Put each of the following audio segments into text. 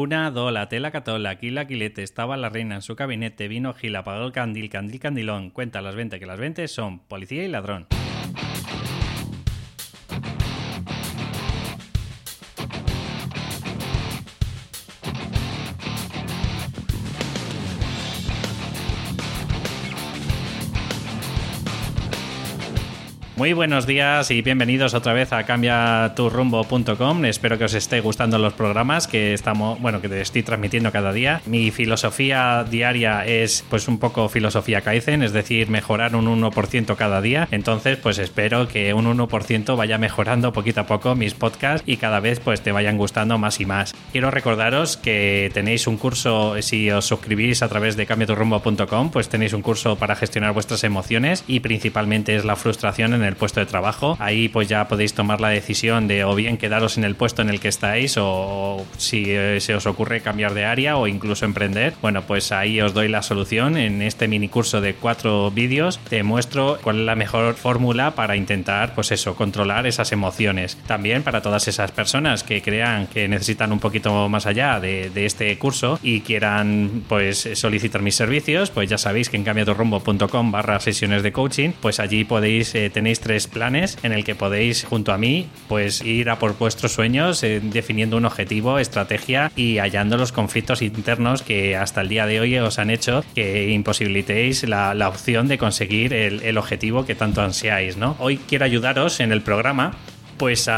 Una, dos, la tela cató, la quilete, estaba la reina en su gabinete, vino Gil, apagó el candil, candil, candilón, cuenta las 20 que las 20 son policía y ladrón. Muy buenos días y bienvenidos otra vez a cambiaturrumbo.com. Espero que os esté gustando los programas que estamos, bueno, que te estoy transmitiendo cada día. Mi filosofía diaria es pues un poco filosofía Kaizen, es decir, mejorar un 1% cada día. Entonces, pues espero que un 1% vaya mejorando poquito a poco mis podcasts y cada vez pues te vayan gustando más y más. Quiero recordaros que tenéis un curso si os suscribís a través de cambiaturrumbo.com, pues tenéis un curso para gestionar vuestras emociones y principalmente es la frustración en el el puesto de trabajo. Ahí pues ya podéis tomar la decisión de o bien quedaros en el puesto en el que estáis o, si eh, se os ocurre cambiar de área o incluso emprender. Bueno, pues ahí os doy la solución. En este mini curso de cuatro vídeos te muestro cuál es la mejor fórmula para intentar pues eso, controlar esas emociones. También para todas esas personas que crean que necesitan un poquito más allá de, este curso y quieran pues solicitar mis servicios, pues ya sabéis que en cambiatorrumbo.com barra sesiones de coaching, pues allí podéis, eh, tenéis tres planes en el que podéis, junto a mí, pues ir a por vuestros sueños, eh, definiendo un objetivo, estrategia y hallando los conflictos internos que hasta el día de hoy os han hecho que imposibilitéis la, opción de conseguir el, el objetivo que tanto ansiáis, ¿no? Hoy quiero ayudaros en el programa pues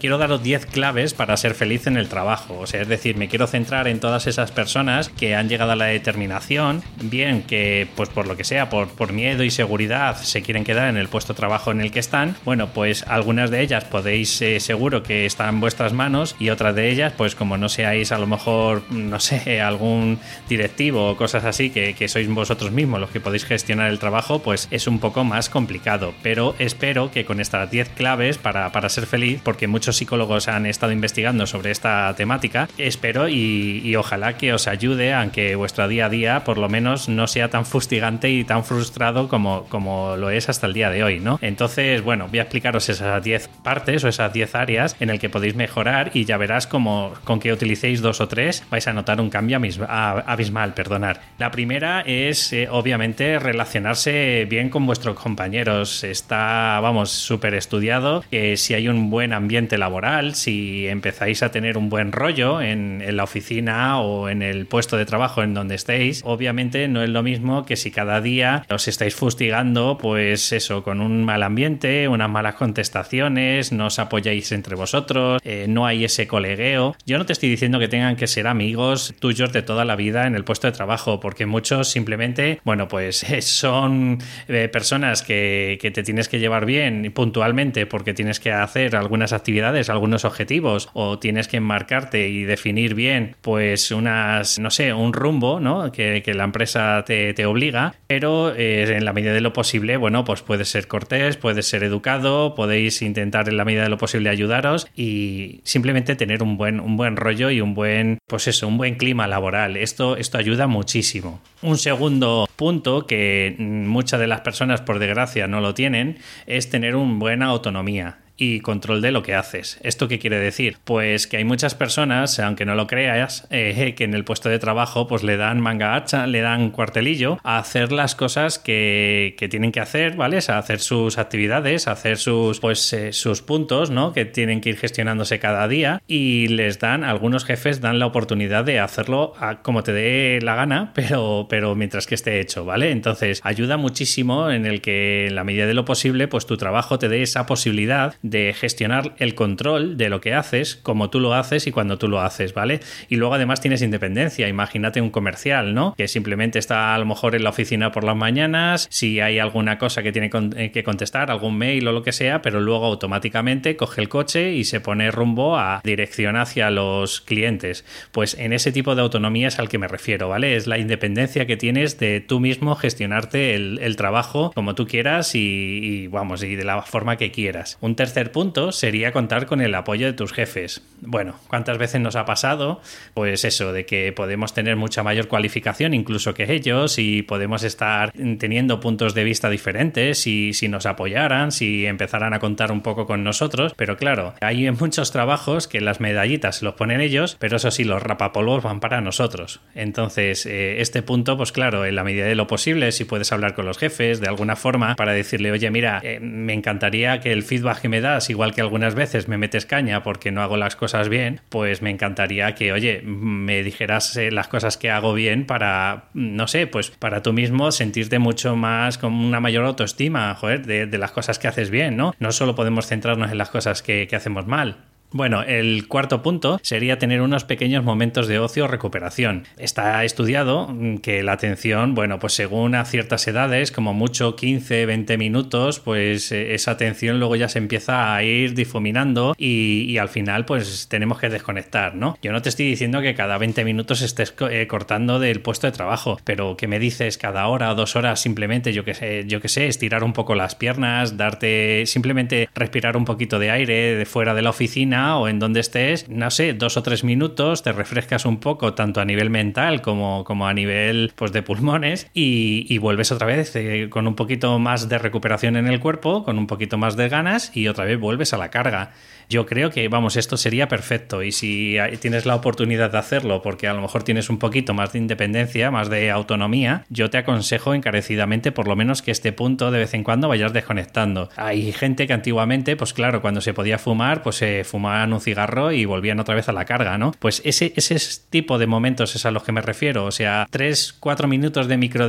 quiero daros 10 claves para ser feliz en el trabajo. O sea, es decir, me quiero centrar en todas esas personas que han llegado a la determinación, bien que, pues por lo que sea, por, miedo y seguridad, se quieren quedar en el puesto de trabajo en el que están. Bueno, pues algunas de ellas podéis eh, seguro que están en vuestras manos y otras de ellas, pues como no seáis a lo mejor, no sé, algún directivo o cosas así, que, que sois vosotros mismos los que podéis gestionar el trabajo, pues es un poco más complicado. Pero espero que con estas 10 claves para para, ser feliz, porque muchos psicólogos han estado investigando sobre esta temática. Espero y, ojalá que os ayude, aunque vuestro día a día por lo menos no sea tan fustigante y tan frustrado como, como lo es hasta el día de hoy, ¿no? Entonces, bueno, voy a explicaros esas 10 partes o esas 10 áreas en el que podéis mejorar y ya verás como con que utilicéis dos o tres vais a notar un cambio abismal, perdonar. La primera es, eh, obviamente, relacionarse bien con vuestros compañeros. Está, vamos, súper estudiado si hay un buen ambiente laboral, si empezáis a tener un buen rollo en, la oficina o en el puesto de trabajo en donde estéis, obviamente no es lo mismo que si cada día os estáis fustigando, pues eso, con un mal ambiente, unas malas contestaciones, no os apoyáis entre vosotros, eh, no hay ese colegueo. Yo no te estoy diciendo que tengan que ser amigos tuyos de toda la vida en el puesto de trabajo, porque muchos simplemente, bueno, pues son eh, personas que te tienes que llevar bien puntualmente porque tienes que hacer algunas actividades, algunos objetivos, o tienes que enmarcarte y definir bien, pues unas, no sé, un rumbo, ¿no? Que, la empresa te, obliga, pero eh, en la medida de lo posible, bueno, pues puedes ser cortés, puedes ser educado, podéis intentar en la medida de lo posible ayudaros y simplemente tener un buen, un buen rollo y un buen, pues eso, un buen clima laboral. Esto, esto ayuda muchísimo. Un segundo punto que muchas de las personas, por desgracia, no lo tienen, es tener una buena autonomía y control de lo que haces. ¿Esto qué quiere decir? Pues que hay muchas personas, aunque no lo creas, eh, que en el puesto de trabajo pues le dan manga hacha, le dan cuartelillo a hacer las cosas que, tienen que hacer, ¿vale? A hacer sus actividades, a hacer sus, pues, eh, sus puntos, ¿no? Que tienen que ir gestionándose cada día y les dan, algunos jefes dan la oportunidad de hacerlo como te dé la gana, pero, pero mientras que esté hecho, ¿vale? Entonces ayuda muchísimo en el que en la medida de lo posible pues tu trabajo te dé esa posibilidad de gestionar el control de lo que haces, como tú lo haces y cuando tú lo haces, ¿vale? Y luego además tienes independencia. Imagínate un comercial, ¿no? Que simplemente está a lo mejor en la oficina por las mañanas, si hay alguna cosa que tiene eh, que contestar, algún mail o lo que sea, pero luego automáticamente coge el coche y se pone rumbo a dirección hacia los clientes. Pues en ese tipo de autonomía es al que me refiero, ¿vale? Es la independencia que tienes de tú mismo gestionarte el, trabajo como tú quieras y, y, vamos, y de la forma que quieras. Un tercer tercer punto sería contar con el apoyo de tus jefes. Bueno, ¿cuántas veces nos ha pasado? Pues eso, de que podemos tener mucha mayor cualificación incluso que ellos y podemos estar teniendo puntos de vista diferentes y si nos apoyaran, si empezaran a contar un poco con nosotros. Pero claro, hay muchos trabajos que las medallitas los ponen ellos, pero eso sí, los rapapolvos van para nosotros. Entonces, eh, este punto, pues claro, en la medida de lo posible, si puedes hablar con los jefes de alguna forma para decirle, oye, mira, eh, me encantaría que el feedback que me igual que algunas veces me metes caña porque no hago las cosas bien, pues me encantaría que, oye, me dijeras eh, las cosas que hago bien para, no sé, pues para tú mismo sentirte mucho más con una mayor autoestima, joder, de, las cosas que haces bien, ¿no? No solo podemos centrarnos en las cosas que hacemos mal. Bueno, el cuarto punto sería tener unos pequeños momentos de ocio o recuperación. Está estudiado que la atención, bueno, pues según a ciertas edades, como mucho 15, 20 minutos, pues eh, esa atención luego ya se empieza a ir difuminando y, al final pues tenemos que desconectar, ¿no? Yo no te estoy diciendo que cada 20 minutos estés eh, cortando del puesto de trabajo, pero que me dices cada hora o dos horas simplemente, yo que sé, yo que sé, estirar un poco las piernas, darte simplemente respirar un poquito de aire de fuera de la oficina o en donde estés, no sé, dos o tres minutos, te refrescas un poco, tanto a nivel mental como, como a nivel pues, de pulmones, y, vuelves otra vez eh, con un poquito más de recuperación en el cuerpo, con un poquito más de ganas, y otra vez vuelves a la carga. Yo creo que, vamos, esto sería perfecto y si tienes la oportunidad de hacerlo porque a lo mejor tienes un poquito más de independencia, más de autonomía, yo te aconsejo encarecidamente por lo menos que este punto de vez en cuando vayas desconectando. Hay gente que antiguamente, pues claro, cuando se podía fumar, pues se fumaban un cigarro y volvían otra vez a la carga, ¿no? Pues ese, ese tipo de momentos es a los que me refiero, o sea, 3, 4 minutos de micro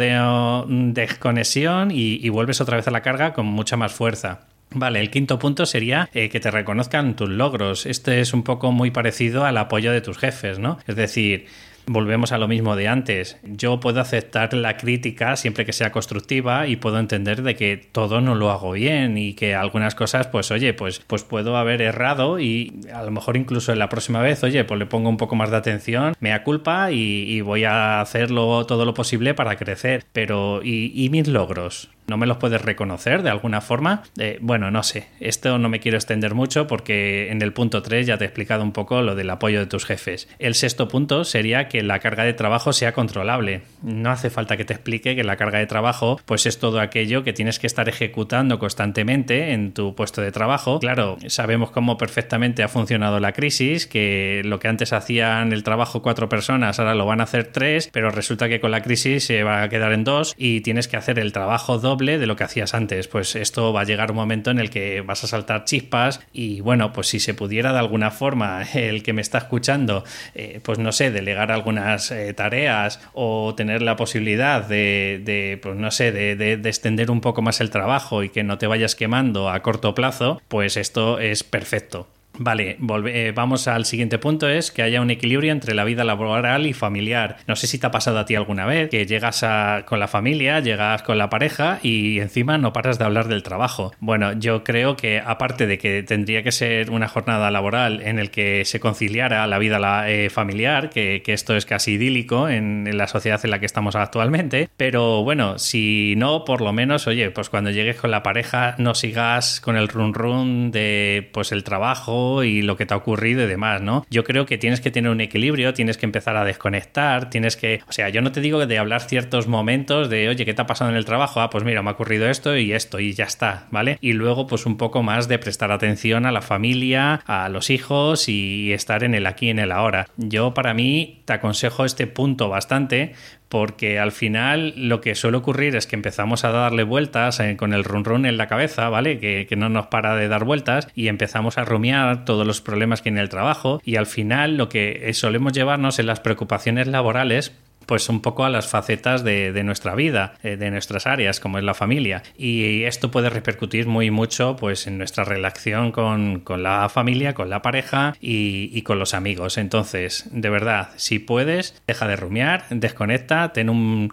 desconexión y, y vuelves otra vez a la carga con mucha más fuerza. Vale, el quinto punto sería eh, que te reconozcan tus logros. Este es un poco muy parecido al apoyo de tus jefes, ¿no? Es decir, volvemos a lo mismo de antes. Yo puedo aceptar la crítica siempre que sea constructiva y puedo entender de que todo no lo hago bien y que algunas cosas, pues oye, pues, pues puedo haber errado y a lo mejor incluso en la próxima vez, oye, pues le pongo un poco más de atención, me da culpa y, voy a hacerlo todo lo posible para crecer. Pero, y mis logros? no me los puedes reconocer de alguna forma. Eh, bueno, no sé, esto no me quiero extender mucho porque en el punto 3 ya te he explicado un poco lo del apoyo de tus jefes. El sexto punto sería que la carga de trabajo sea controlable. No hace falta que te explique que la carga de trabajo pues es todo aquello que tienes que estar ejecutando constantemente en tu puesto de trabajo. Claro, sabemos cómo perfectamente ha funcionado la crisis, que lo que antes hacían el trabajo cuatro personas ahora lo van a hacer tres, pero resulta que con la crisis se va a quedar en dos y tienes que hacer el trabajo doble de lo que hacías antes. Pues esto va a llegar un momento en el que vas a saltar chispas y bueno, pues si se pudiera de alguna forma el que me está escuchando, eh, pues no sé, delegar algunas eh, tareas o tener la posibilidad de, pues no sé, de extender un poco más el trabajo y que no te vayas quemando a corto plazo, pues esto es perfecto. Vale, eh, vamos al siguiente punto, es que haya un equilibrio entre la vida laboral y familiar. No sé si te ha pasado a ti alguna vez que llegas con la familia, llegas con la pareja y encima no paras de hablar del trabajo. Bueno, yo creo que aparte de que tendría que ser una jornada laboral en el que se conciliara la vida eh, familiar, que, esto es casi idílico en, la sociedad en la que estamos actualmente, pero bueno, si no, por lo menos, oye, pues cuando llegues con la pareja no sigas con el run run de pues el trabajo y lo que te ha ocurrido y demás, ¿no? Yo creo que tienes que tener un equilibrio, tienes que empezar a desconectar, tienes que, o sea, yo no te digo de hablar ciertos momentos de, oye, ¿qué te ha pasado en el trabajo? Ah, pues mira, me ha ocurrido esto y esto y ya está, ¿vale? Y luego pues un poco más de prestar atención a la familia, a los hijos y estar en el aquí en el ahora. Yo para mí te aconsejo este punto bastante porque al final lo que suele ocurrir es que empezamos a darle vueltas eh, con el run run en la cabeza, ¿vale? Que, no nos para de dar vueltas y empezamos a rumiar todos los problemas que hay en el trabajo y al final lo que solemos llevarnos en las preocupaciones laborales pues un poco a las facetas de, nuestra vida, eh, de nuestras áreas, como es la familia. Y esto puede repercutir muy mucho pues, en nuestra relación con, la familia, con la pareja y, con los amigos. Entonces, de verdad, si puedes, deja de rumiar, desconecta, ten un,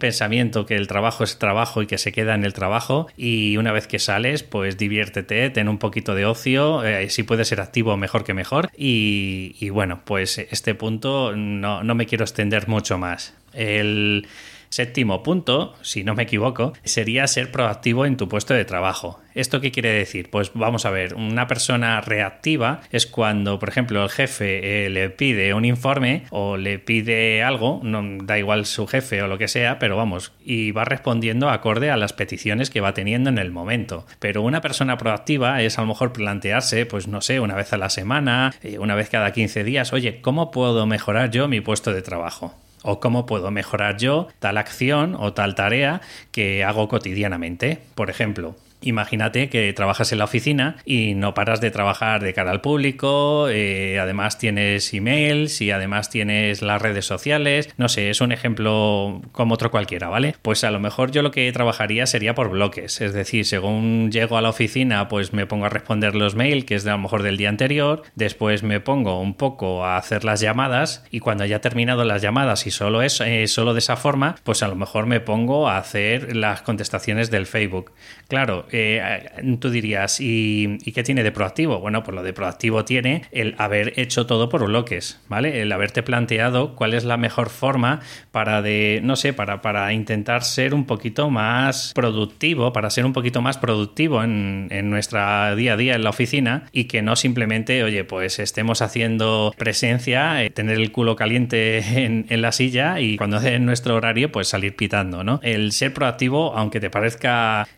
pensamiento que el trabajo es trabajo y que se queda en el trabajo. Y una vez que sales, pues diviértete, ten un poquito de ocio, eh, si puedes ser activo, mejor que mejor. Y, bueno, pues este punto no, no me quiero extender mucho más. El, Séptimo punto, si no me equivoco, sería ser proactivo en tu puesto de trabajo. ¿Esto qué quiere decir? Pues vamos a ver, una persona reactiva es cuando, por ejemplo, el jefe eh, le pide un informe o le pide algo, no da igual su jefe o lo que sea, pero vamos, y va respondiendo acorde a las peticiones que va teniendo en el momento. Pero una persona proactiva es a lo mejor plantearse, pues no sé, una vez a la semana, eh, una vez cada 15 días, oye, ¿cómo puedo mejorar yo mi puesto de trabajo? O cómo puedo mejorar yo tal acción o tal tarea que hago cotidianamente. Por ejemplo, Imagínate que trabajas en la oficina y no paras de trabajar de cara al público, eh, además tienes emails y además tienes las redes sociales, no sé, es un ejemplo como otro cualquiera, ¿vale? Pues a lo mejor yo lo que trabajaría sería por bloques, es decir, según llego a la oficina pues me pongo a responder los mails, que es de a lo mejor del día anterior, después me pongo un poco a hacer las llamadas y cuando haya terminado las llamadas y solo es eh, solo de esa forma, pues a lo mejor me pongo a hacer las contestaciones del Facebook. Claro, eh, tú dirías, ¿y, qué tiene de proactivo? Bueno, pues lo de proactivo tiene el haber hecho todo por bloques, ¿vale? El haberte planteado cuál es la mejor forma para de, no sé, para, para intentar ser un poquito más productivo, para ser un poquito más productivo en, en nuestra día a día en la oficina y que no simplemente, oye, pues estemos haciendo presencia, eh, tener el culo caliente en, en la silla y cuando es nuestro horario, pues salir pitando, ¿no? El ser proactivo, aunque te parezca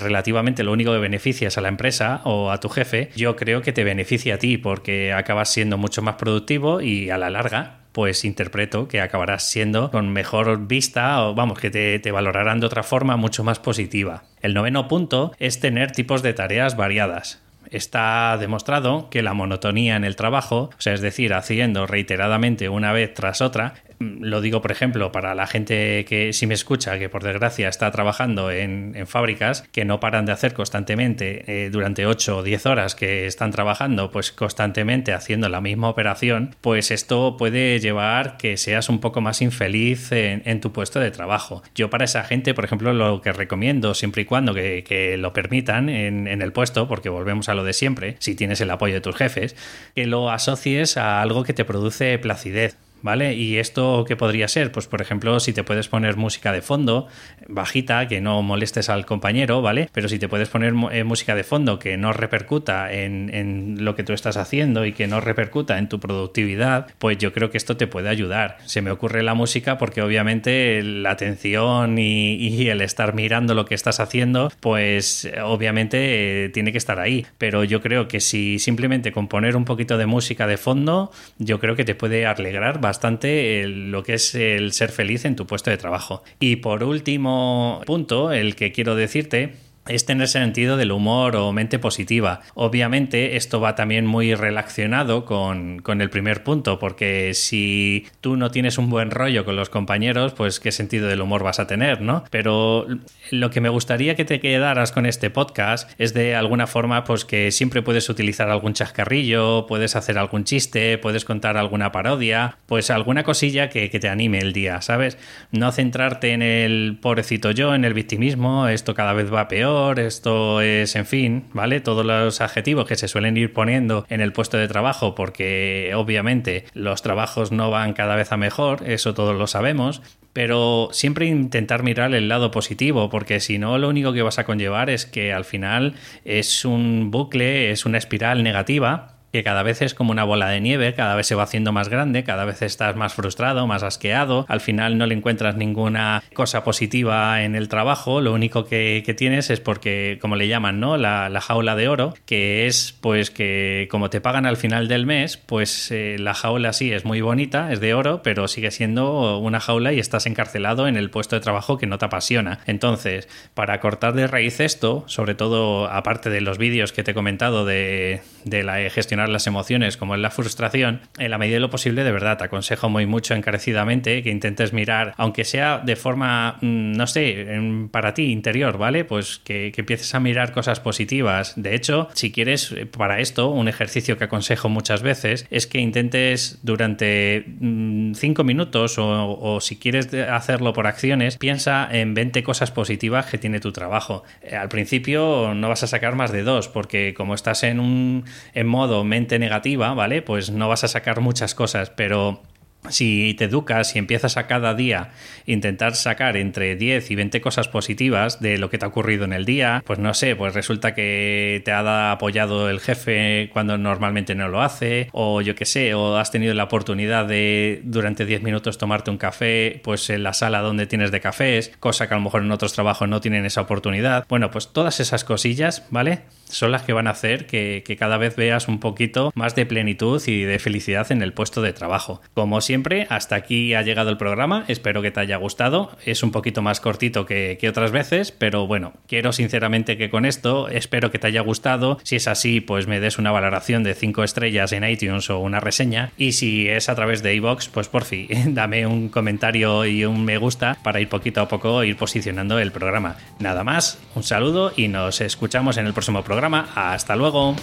relativamente lo único que beneficias a la empresa o a tu jefe, yo creo que te beneficia a ti porque acabas siendo mucho más productivo y a la larga pues interpreto que acabarás siendo con mejor vista o vamos, que te, te, valorarán de otra forma mucho más positiva. El noveno punto es tener tipos de tareas variadas. Está demostrado que la monotonía en el trabajo, o sea, es decir, haciendo reiteradamente una vez tras otra, lo digo, por ejemplo, para la gente que si me escucha, que por desgracia está trabajando en, fábricas, que no paran de hacer constantemente eh, durante 8 o 10 horas que están trabajando, pues constantemente haciendo la misma operación, pues esto puede llevar que seas un poco más infeliz en, tu puesto de trabajo. Yo para esa gente, por ejemplo, lo que recomiendo, siempre y cuando que, lo permitan en, en el puesto, porque volvemos a lo de siempre, si tienes el apoyo de tus jefes, que lo asocies a algo que te produce placidez. ¿Vale? ¿Y esto qué podría ser? Pues por ejemplo, si te puedes poner música de fondo, bajita, que no molestes al compañero, ¿vale? Pero si te puedes poner eh, música de fondo que no repercuta en, lo que tú estás haciendo y que no repercuta en tu productividad, pues yo creo que esto te puede ayudar. Se me ocurre la música porque obviamente la atención y, el estar mirando lo que estás haciendo, pues obviamente eh, tiene que estar ahí. Pero yo creo que si simplemente con poner un poquito de música de fondo, yo creo que te puede alegrar bastante bastante lo que es el ser feliz en tu puesto de trabajo. Y por último punto, el que quiero decirte es tener sentido del humor o mente positiva. Obviamente esto va también muy relacionado con, el primer punto, porque si tú no tienes un buen rollo con los compañeros, pues qué sentido del humor vas a tener, ¿no? Pero lo que me gustaría que te quedaras con este podcast es de alguna forma, pues que siempre puedes utilizar algún chascarrillo, puedes hacer algún chiste, puedes contar alguna parodia, pues alguna cosilla que, que te anime el día, ¿sabes? No centrarte en el pobrecito yo, en el victimismo, esto cada vez va peor esto es, en fin, ¿vale? Todos los adjetivos que se suelen ir poniendo en el puesto de trabajo, porque obviamente los trabajos no van cada vez a mejor, eso todos lo sabemos, pero siempre intentar mirar el lado positivo, porque si no, lo único que vas a conllevar es que al final es un bucle, es una espiral negativa que cada vez es como una bola de nieve, cada vez se va haciendo más grande, cada vez estás más frustrado, más asqueado, al final no le encuentras ninguna cosa positiva en el trabajo, lo único que, tienes es porque, como le llaman, ¿no? La, jaula de oro, que es pues que como te pagan al final del mes, pues eh, la jaula sí es muy bonita, es de oro, pero sigue siendo una jaula y estás encarcelado en el puesto de trabajo que no te apasiona. Entonces, para cortar de raíz esto, sobre todo aparte de los vídeos que te he comentado de, de la gestionar las emociones como es la frustración, en la medida de lo posible, de verdad, te aconsejo muy mucho encarecidamente que intentes mirar, aunque sea de forma, mm, no sé, para ti interior, ¿vale? Pues que, empieces a mirar cosas positivas. De hecho, si quieres eh, para esto, un ejercicio que aconsejo muchas veces es que intentes durante 5 mm, minutos o, o, si quieres hacerlo por acciones, piensa en 20 cosas positivas que tiene tu trabajo. Eh, al principio no vas a sacar más de dos porque como estás en un en modo negativa, ¿vale? Pues no vas a sacar muchas cosas, pero si te educas y empiezas a cada día intentar sacar entre 10 y 20 cosas positivas de lo que te ha ocurrido en el día, pues no sé, pues resulta que te ha apoyado el jefe cuando normalmente no lo hace, o yo qué sé, o has tenido la oportunidad de durante 10 minutos tomarte un café, pues en la sala donde tienes de cafés, cosa que a lo mejor en otros trabajos no tienen esa oportunidad. Bueno, pues todas esas cosillas, ¿vale? Son las que van a hacer que, que cada vez veas un poquito más de plenitud y de felicidad en el puesto de trabajo. Como siempre, hasta aquí ha llegado el programa. Espero que te haya gustado. Es un poquito más cortito que, otras veces, pero bueno, quiero sinceramente que con esto espero que te haya gustado. Si es así, pues me des una valoración de 5 estrellas en iTunes o una reseña. Y si es a través de iVoox, pues por fin, dame un comentario y un me gusta para ir poquito a poco ir posicionando el programa. Nada más, un saludo y nos escuchamos en el próximo programa. Hasta luego.